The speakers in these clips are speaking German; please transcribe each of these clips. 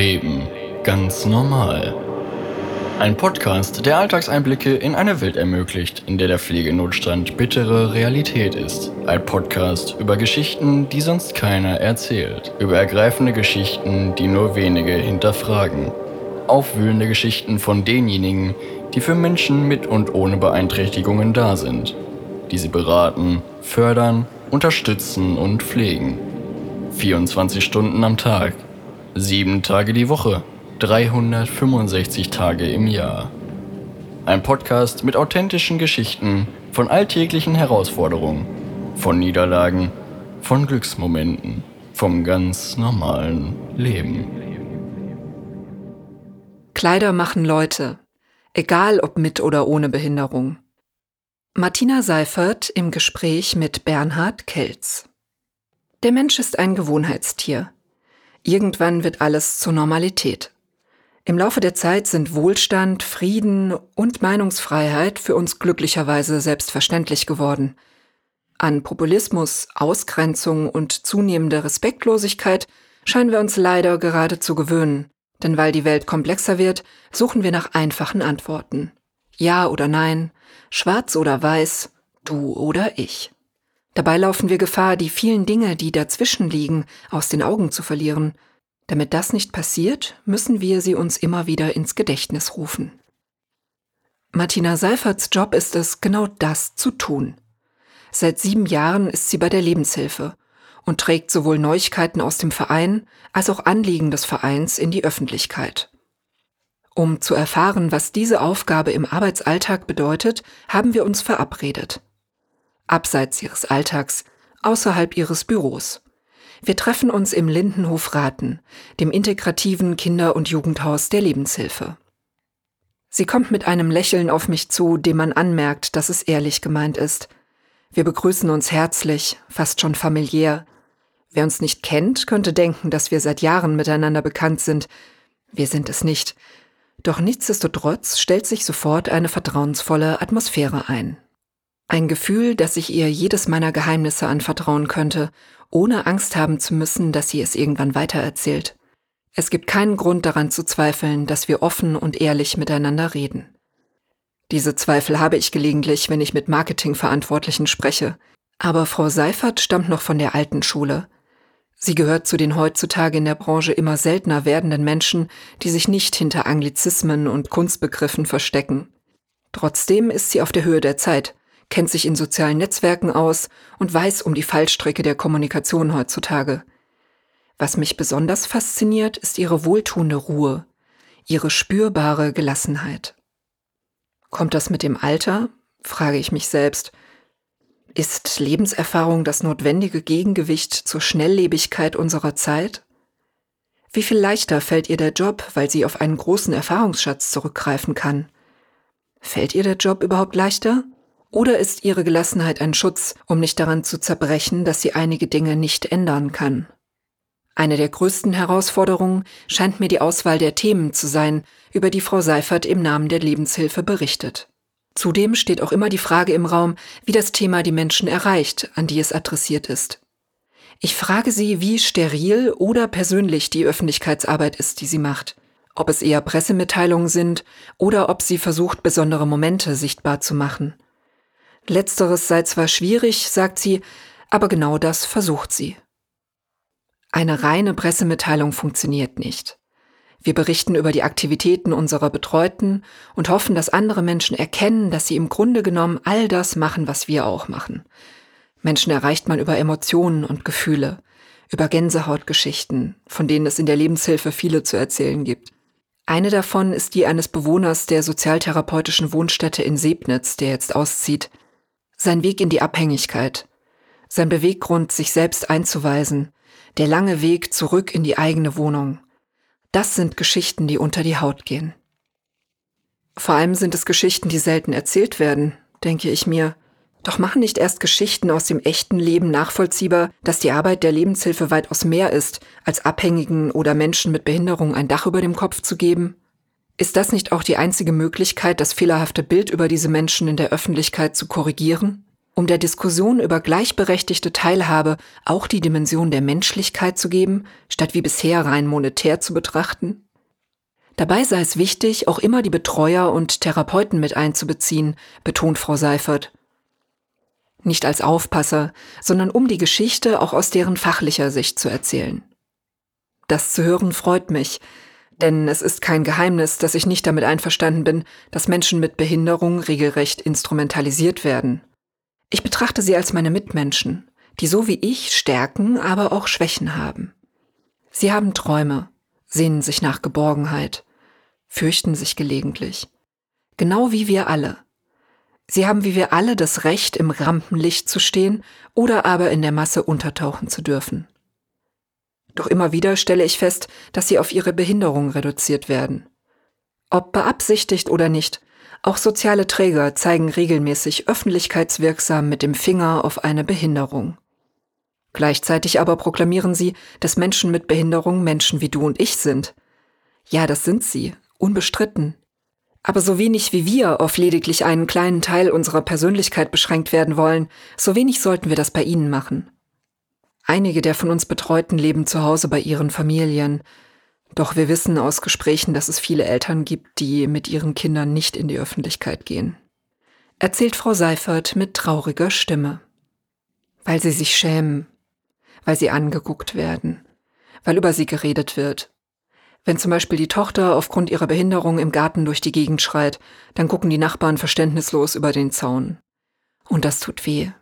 Leben ganz normal. Ein Podcast, der Alltagseinblicke in eine Welt ermöglicht, in der der Pflegenotstand bittere Realität ist. Ein Podcast über Geschichten, die sonst keiner erzählt. Über ergreifende Geschichten, die nur wenige hinterfragen. Aufwühlende Geschichten von denjenigen, die für Menschen mit und ohne Beeinträchtigungen da sind. Die sie beraten, fördern, unterstützen und pflegen. 24 Stunden am Tag, sieben Tage die Woche, 365 Tage im Jahr. Ein Podcast mit authentischen Geschichten von alltäglichen Herausforderungen, von Niederlagen, von Glücksmomenten, vom ganz normalen Leben. Kleider machen Leute, egal ob mit oder ohne Behinderung. Martina Seifert im Gespräch mit Bernhard Kelz. Der Mensch ist ein Gewohnheitstier. Irgendwann wird alles zur Normalität. Im Laufe der Zeit sind Wohlstand, Frieden und Meinungsfreiheit für uns glücklicherweise selbstverständlich geworden. An Populismus, Ausgrenzung und zunehmende Respektlosigkeit scheinen wir uns leider gerade zu gewöhnen. Denn weil die Welt komplexer wird, suchen wir nach einfachen Antworten. Ja oder nein, schwarz oder weiß, du oder ich. Dabei laufen wir Gefahr, die vielen Dinge, die dazwischen liegen, aus den Augen zu verlieren. Damit das nicht passiert, müssen wir sie uns immer wieder ins Gedächtnis rufen. Martina Seiferts Job ist es, genau das zu tun. Seit sieben Jahren ist sie bei der Lebenshilfe und trägt sowohl Neuigkeiten aus dem Verein als auch Anliegen des Vereins in die Öffentlichkeit. Um zu erfahren, was diese Aufgabe im Arbeitsalltag bedeutet, haben wir uns verabredet abseits ihres Alltags, außerhalb ihres Büros. Wir treffen uns im Lindenhof Raten, dem integrativen Kinder- und Jugendhaus der Lebenshilfe. Sie kommt mit einem Lächeln auf mich zu, dem man anmerkt, dass es ehrlich gemeint ist. Wir begrüßen uns herzlich, fast schon familiär. Wer uns nicht kennt, könnte denken, dass wir seit Jahren miteinander bekannt sind. Wir sind es nicht. Doch nichtsdestotrotz stellt sich sofort eine vertrauensvolle Atmosphäre ein. Ein Gefühl, dass ich ihr jedes meiner Geheimnisse anvertrauen könnte, ohne Angst haben zu müssen, dass sie es irgendwann weitererzählt. Es gibt keinen Grund daran zu zweifeln, dass wir offen und ehrlich miteinander reden. Diese Zweifel habe ich gelegentlich, wenn ich mit Marketingverantwortlichen spreche. Aber Frau Seifert stammt noch von der alten Schule. Sie gehört zu den heutzutage in der Branche immer seltener werdenden Menschen, die sich nicht hinter Anglizismen und Kunstbegriffen verstecken. Trotzdem ist sie auf der Höhe der Zeit kennt sich in sozialen Netzwerken aus und weiß um die Fallstricke der Kommunikation heutzutage. Was mich besonders fasziniert, ist ihre wohltuende Ruhe, ihre spürbare Gelassenheit. Kommt das mit dem Alter? frage ich mich selbst. Ist Lebenserfahrung das notwendige Gegengewicht zur Schnelllebigkeit unserer Zeit? Wie viel leichter fällt ihr der Job, weil sie auf einen großen Erfahrungsschatz zurückgreifen kann? Fällt ihr der Job überhaupt leichter? Oder ist ihre Gelassenheit ein Schutz, um nicht daran zu zerbrechen, dass sie einige Dinge nicht ändern kann? Eine der größten Herausforderungen scheint mir die Auswahl der Themen zu sein, über die Frau Seifert im Namen der Lebenshilfe berichtet. Zudem steht auch immer die Frage im Raum, wie das Thema die Menschen erreicht, an die es adressiert ist. Ich frage sie, wie steril oder persönlich die Öffentlichkeitsarbeit ist, die sie macht. Ob es eher Pressemitteilungen sind oder ob sie versucht, besondere Momente sichtbar zu machen. Letzteres sei zwar schwierig, sagt sie, aber genau das versucht sie. Eine reine Pressemitteilung funktioniert nicht. Wir berichten über die Aktivitäten unserer Betreuten und hoffen, dass andere Menschen erkennen, dass sie im Grunde genommen all das machen, was wir auch machen. Menschen erreicht man über Emotionen und Gefühle, über Gänsehautgeschichten, von denen es in der Lebenshilfe viele zu erzählen gibt. Eine davon ist die eines Bewohners der sozialtherapeutischen Wohnstätte in Sebnitz, der jetzt auszieht. Sein Weg in die Abhängigkeit, sein Beweggrund, sich selbst einzuweisen, der lange Weg zurück in die eigene Wohnung. Das sind Geschichten, die unter die Haut gehen. Vor allem sind es Geschichten, die selten erzählt werden, denke ich mir. Doch machen nicht erst Geschichten aus dem echten Leben nachvollziehbar, dass die Arbeit der Lebenshilfe weitaus mehr ist, als Abhängigen oder Menschen mit Behinderung ein Dach über dem Kopf zu geben? Ist das nicht auch die einzige Möglichkeit, das fehlerhafte Bild über diese Menschen in der Öffentlichkeit zu korrigieren? um der Diskussion über gleichberechtigte Teilhabe auch die Dimension der Menschlichkeit zu geben, statt wie bisher rein monetär zu betrachten? Dabei sei es wichtig, auch immer die Betreuer und Therapeuten mit einzubeziehen, betont Frau Seifert. Nicht als Aufpasser, sondern um die Geschichte auch aus deren fachlicher Sicht zu erzählen. Das zu hören freut mich, denn es ist kein Geheimnis, dass ich nicht damit einverstanden bin, dass Menschen mit Behinderung regelrecht instrumentalisiert werden. Ich betrachte sie als meine Mitmenschen, die so wie ich Stärken, aber auch Schwächen haben. Sie haben Träume, sehnen sich nach Geborgenheit, fürchten sich gelegentlich. Genau wie wir alle. Sie haben wie wir alle das Recht, im Rampenlicht zu stehen oder aber in der Masse untertauchen zu dürfen. Doch immer wieder stelle ich fest, dass sie auf ihre Behinderung reduziert werden. Ob beabsichtigt oder nicht, auch soziale Träger zeigen regelmäßig öffentlichkeitswirksam mit dem Finger auf eine Behinderung. Gleichzeitig aber proklamieren sie, dass Menschen mit Behinderung Menschen wie du und ich sind. Ja, das sind sie, unbestritten. Aber so wenig wie wir auf lediglich einen kleinen Teil unserer Persönlichkeit beschränkt werden wollen, so wenig sollten wir das bei ihnen machen. Einige der von uns Betreuten leben zu Hause bei ihren Familien. Doch wir wissen aus Gesprächen, dass es viele Eltern gibt, die mit ihren Kindern nicht in die Öffentlichkeit gehen. Erzählt Frau Seifert mit trauriger Stimme. Weil sie sich schämen, weil sie angeguckt werden, weil über sie geredet wird. Wenn zum Beispiel die Tochter aufgrund ihrer Behinderung im Garten durch die Gegend schreit, dann gucken die Nachbarn verständnislos über den Zaun. Und das tut weh.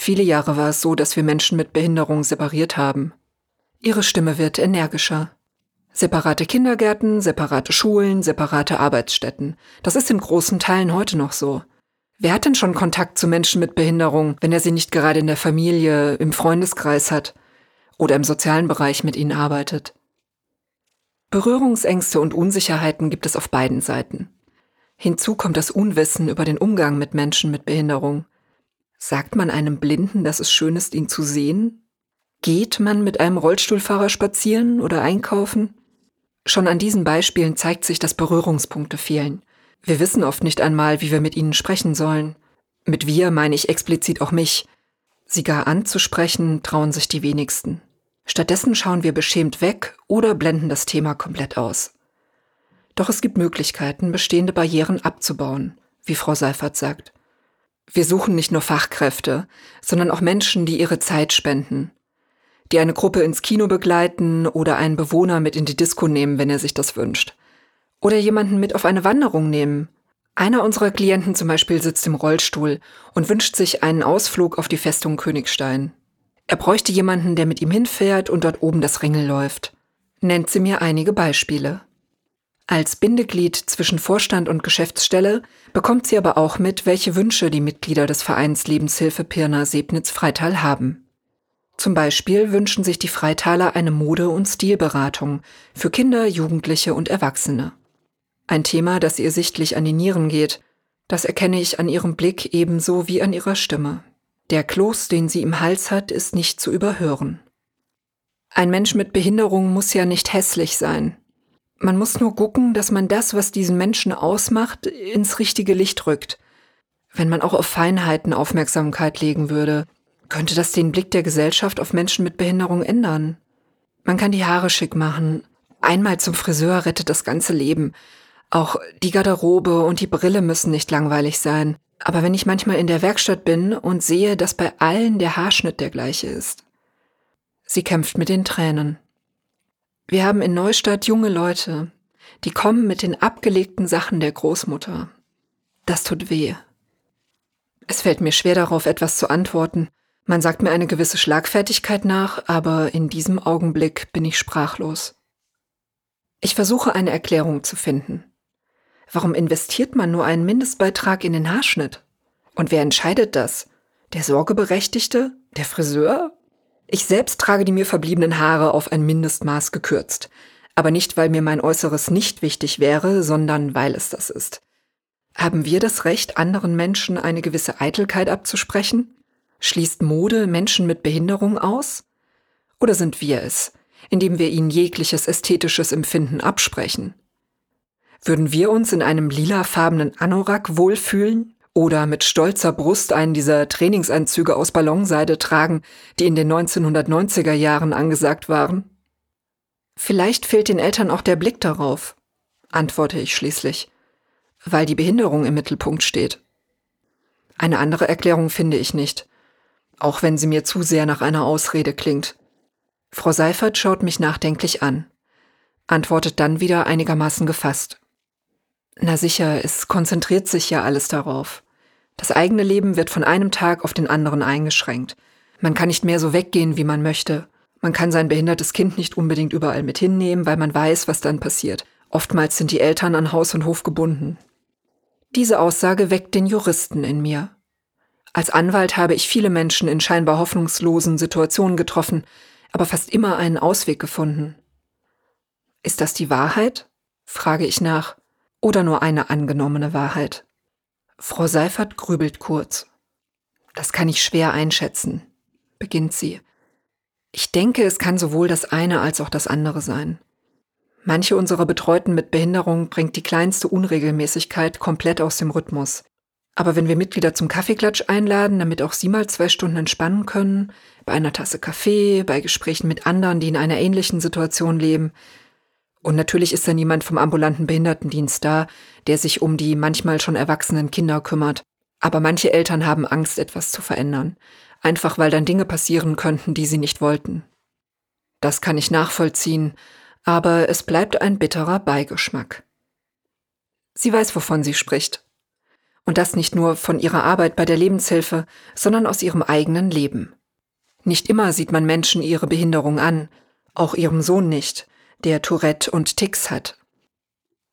Viele Jahre war es so, dass wir Menschen mit Behinderung separiert haben. Ihre Stimme wird energischer. Separate Kindergärten, separate Schulen, separate Arbeitsstätten. Das ist in großen Teilen heute noch so. Wer hat denn schon Kontakt zu Menschen mit Behinderung, wenn er sie nicht gerade in der Familie, im Freundeskreis hat oder im sozialen Bereich mit ihnen arbeitet? Berührungsängste und Unsicherheiten gibt es auf beiden Seiten. Hinzu kommt das Unwissen über den Umgang mit Menschen mit Behinderung. Sagt man einem Blinden, dass es schön ist, ihn zu sehen? Geht man mit einem Rollstuhlfahrer spazieren oder einkaufen? Schon an diesen Beispielen zeigt sich, dass Berührungspunkte fehlen. Wir wissen oft nicht einmal, wie wir mit ihnen sprechen sollen. Mit wir meine ich explizit auch mich. Sie gar anzusprechen trauen sich die wenigsten. Stattdessen schauen wir beschämt weg oder blenden das Thema komplett aus. Doch es gibt Möglichkeiten, bestehende Barrieren abzubauen, wie Frau Seifert sagt. Wir suchen nicht nur Fachkräfte, sondern auch Menschen, die ihre Zeit spenden, die eine Gruppe ins Kino begleiten oder einen Bewohner mit in die Disco nehmen, wenn er sich das wünscht. Oder jemanden mit auf eine Wanderung nehmen. Einer unserer Klienten zum Beispiel sitzt im Rollstuhl und wünscht sich einen Ausflug auf die Festung Königstein. Er bräuchte jemanden, der mit ihm hinfährt und dort oben das Ringel läuft. Nennt sie mir einige Beispiele. Als Bindeglied zwischen Vorstand und Geschäftsstelle bekommt sie aber auch mit, welche Wünsche die Mitglieder des Vereins Lebenshilfe Pirna Sebnitz-Freital haben. Zum Beispiel wünschen sich die Freitaler eine Mode- und Stilberatung für Kinder, Jugendliche und Erwachsene. Ein Thema, das ihr sichtlich an die Nieren geht, das erkenne ich an ihrem Blick ebenso wie an ihrer Stimme. Der Kloß, den sie im Hals hat, ist nicht zu überhören. Ein Mensch mit Behinderung muss ja nicht hässlich sein, man muss nur gucken, dass man das, was diesen Menschen ausmacht, ins richtige Licht rückt. Wenn man auch auf Feinheiten Aufmerksamkeit legen würde, könnte das den Blick der Gesellschaft auf Menschen mit Behinderung ändern. Man kann die Haare schick machen. Einmal zum Friseur rettet das ganze Leben. Auch die Garderobe und die Brille müssen nicht langweilig sein. Aber wenn ich manchmal in der Werkstatt bin und sehe, dass bei allen der Haarschnitt der gleiche ist. Sie kämpft mit den Tränen. Wir haben in Neustadt junge Leute, die kommen mit den abgelegten Sachen der Großmutter. Das tut weh. Es fällt mir schwer darauf, etwas zu antworten. Man sagt mir eine gewisse Schlagfertigkeit nach, aber in diesem Augenblick bin ich sprachlos. Ich versuche eine Erklärung zu finden. Warum investiert man nur einen Mindestbeitrag in den Haarschnitt? Und wer entscheidet das? Der Sorgeberechtigte? Der Friseur? Ich selbst trage die mir verbliebenen Haare auf ein Mindestmaß gekürzt. Aber nicht, weil mir mein Äußeres nicht wichtig wäre, sondern weil es das ist. Haben wir das Recht, anderen Menschen eine gewisse Eitelkeit abzusprechen? Schließt Mode Menschen mit Behinderung aus? Oder sind wir es, indem wir ihnen jegliches ästhetisches Empfinden absprechen? Würden wir uns in einem lilafarbenen Anorak wohlfühlen, oder mit stolzer Brust einen dieser Trainingsanzüge aus Ballonseide tragen, die in den 1990er Jahren angesagt waren? Vielleicht fehlt den Eltern auch der Blick darauf, antworte ich schließlich, weil die Behinderung im Mittelpunkt steht. Eine andere Erklärung finde ich nicht, auch wenn sie mir zu sehr nach einer Ausrede klingt. Frau Seifert schaut mich nachdenklich an, antwortet dann wieder einigermaßen gefasst. Na sicher, es konzentriert sich ja alles darauf. Das eigene Leben wird von einem Tag auf den anderen eingeschränkt. Man kann nicht mehr so weggehen, wie man möchte. Man kann sein behindertes Kind nicht unbedingt überall mit hinnehmen, weil man weiß, was dann passiert. Oftmals sind die Eltern an Haus und Hof gebunden. Diese Aussage weckt den Juristen in mir. Als Anwalt habe ich viele Menschen in scheinbar hoffnungslosen Situationen getroffen, aber fast immer einen Ausweg gefunden. Ist das die Wahrheit? frage ich nach oder nur eine angenommene Wahrheit? Frau Seifert grübelt kurz. Das kann ich schwer einschätzen, beginnt sie. Ich denke, es kann sowohl das eine als auch das andere sein. Manche unserer Betreuten mit Behinderung bringt die kleinste Unregelmäßigkeit komplett aus dem Rhythmus. Aber wenn wir Mitglieder zum Kaffeeklatsch einladen, damit auch sie mal zwei Stunden entspannen können, bei einer Tasse Kaffee, bei Gesprächen mit anderen, die in einer ähnlichen Situation leben, und natürlich ist da niemand vom ambulanten Behindertendienst da, der sich um die manchmal schon erwachsenen Kinder kümmert. Aber manche Eltern haben Angst, etwas zu verändern. Einfach weil dann Dinge passieren könnten, die sie nicht wollten. Das kann ich nachvollziehen, aber es bleibt ein bitterer Beigeschmack. Sie weiß, wovon sie spricht. Und das nicht nur von ihrer Arbeit bei der Lebenshilfe, sondern aus ihrem eigenen Leben. Nicht immer sieht man Menschen ihre Behinderung an, auch ihrem Sohn nicht der Tourette und Ticks hat.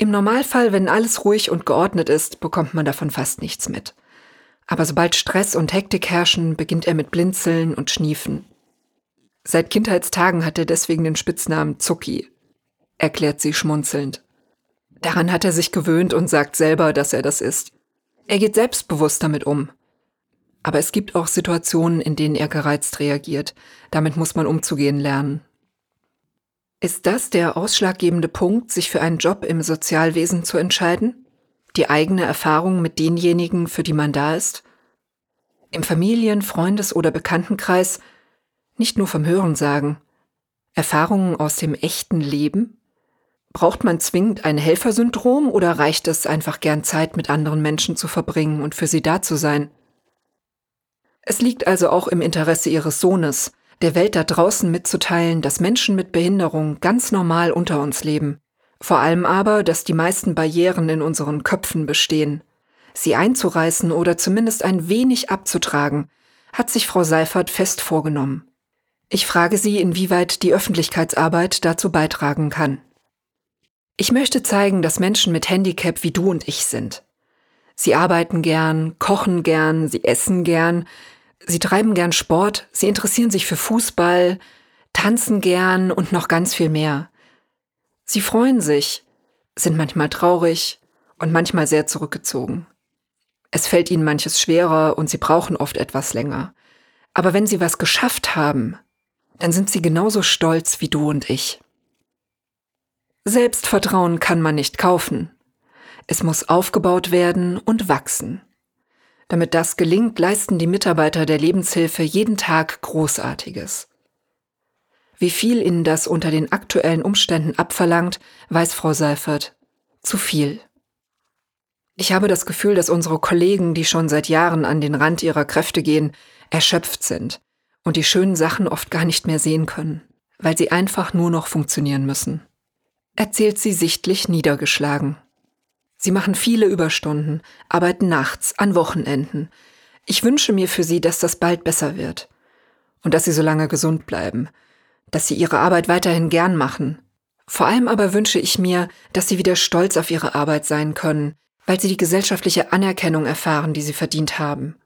Im Normalfall, wenn alles ruhig und geordnet ist, bekommt man davon fast nichts mit. Aber sobald Stress und Hektik herrschen, beginnt er mit Blinzeln und Schniefen. Seit Kindheitstagen hat er deswegen den Spitznamen Zucki, erklärt sie schmunzelnd. Daran hat er sich gewöhnt und sagt selber, dass er das ist. Er geht selbstbewusst damit um. Aber es gibt auch Situationen, in denen er gereizt reagiert. Damit muss man umzugehen lernen. Ist das der ausschlaggebende Punkt, sich für einen Job im Sozialwesen zu entscheiden? Die eigene Erfahrung mit denjenigen, für die man da ist? Im Familien-, Freundes- oder Bekanntenkreis nicht nur vom Hören sagen. Erfahrungen aus dem echten Leben? Braucht man zwingend ein Helfersyndrom oder reicht es einfach gern Zeit mit anderen Menschen zu verbringen und für sie da zu sein? Es liegt also auch im Interesse ihres Sohnes, der Welt da draußen mitzuteilen, dass Menschen mit Behinderung ganz normal unter uns leben. Vor allem aber, dass die meisten Barrieren in unseren Köpfen bestehen. Sie einzureißen oder zumindest ein wenig abzutragen, hat sich Frau Seifert fest vorgenommen. Ich frage sie, inwieweit die Öffentlichkeitsarbeit dazu beitragen kann. Ich möchte zeigen, dass Menschen mit Handicap wie du und ich sind. Sie arbeiten gern, kochen gern, sie essen gern, Sie treiben gern Sport, sie interessieren sich für Fußball, tanzen gern und noch ganz viel mehr. Sie freuen sich, sind manchmal traurig und manchmal sehr zurückgezogen. Es fällt ihnen manches schwerer und sie brauchen oft etwas länger. Aber wenn sie was geschafft haben, dann sind sie genauso stolz wie du und ich. Selbstvertrauen kann man nicht kaufen. Es muss aufgebaut werden und wachsen. Damit das gelingt, leisten die Mitarbeiter der Lebenshilfe jeden Tag Großartiges. Wie viel ihnen das unter den aktuellen Umständen abverlangt, weiß Frau Seifert. Zu viel. Ich habe das Gefühl, dass unsere Kollegen, die schon seit Jahren an den Rand ihrer Kräfte gehen, erschöpft sind und die schönen Sachen oft gar nicht mehr sehen können, weil sie einfach nur noch funktionieren müssen. Erzählt sie sichtlich niedergeschlagen. Sie machen viele Überstunden, arbeiten nachts, an Wochenenden. Ich wünsche mir für Sie, dass das bald besser wird. Und dass Sie so lange gesund bleiben. Dass Sie Ihre Arbeit weiterhin gern machen. Vor allem aber wünsche ich mir, dass Sie wieder stolz auf Ihre Arbeit sein können, weil Sie die gesellschaftliche Anerkennung erfahren, die Sie verdient haben.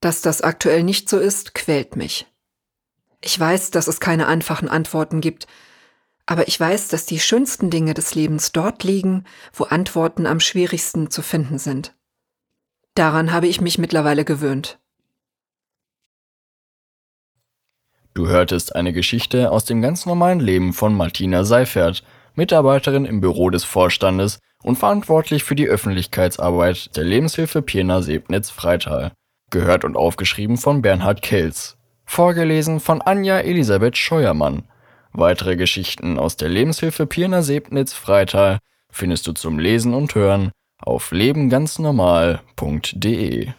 Dass das aktuell nicht so ist, quält mich. Ich weiß, dass es keine einfachen Antworten gibt, aber ich weiß, dass die schönsten Dinge des Lebens dort liegen, wo Antworten am schwierigsten zu finden sind. Daran habe ich mich mittlerweile gewöhnt. Du hörtest eine Geschichte aus dem ganz normalen Leben von Martina Seifert, Mitarbeiterin im Büro des Vorstandes und verantwortlich für die Öffentlichkeitsarbeit der Lebenshilfe Pirna Sebnitz Freital. Gehört und aufgeschrieben von Bernhard Kelz. Vorgelesen von Anja Elisabeth Scheuermann. Weitere Geschichten aus der Lebenshilfe Pirna Sebnitz Freital findest du zum Lesen und Hören auf lebenganznormal.de.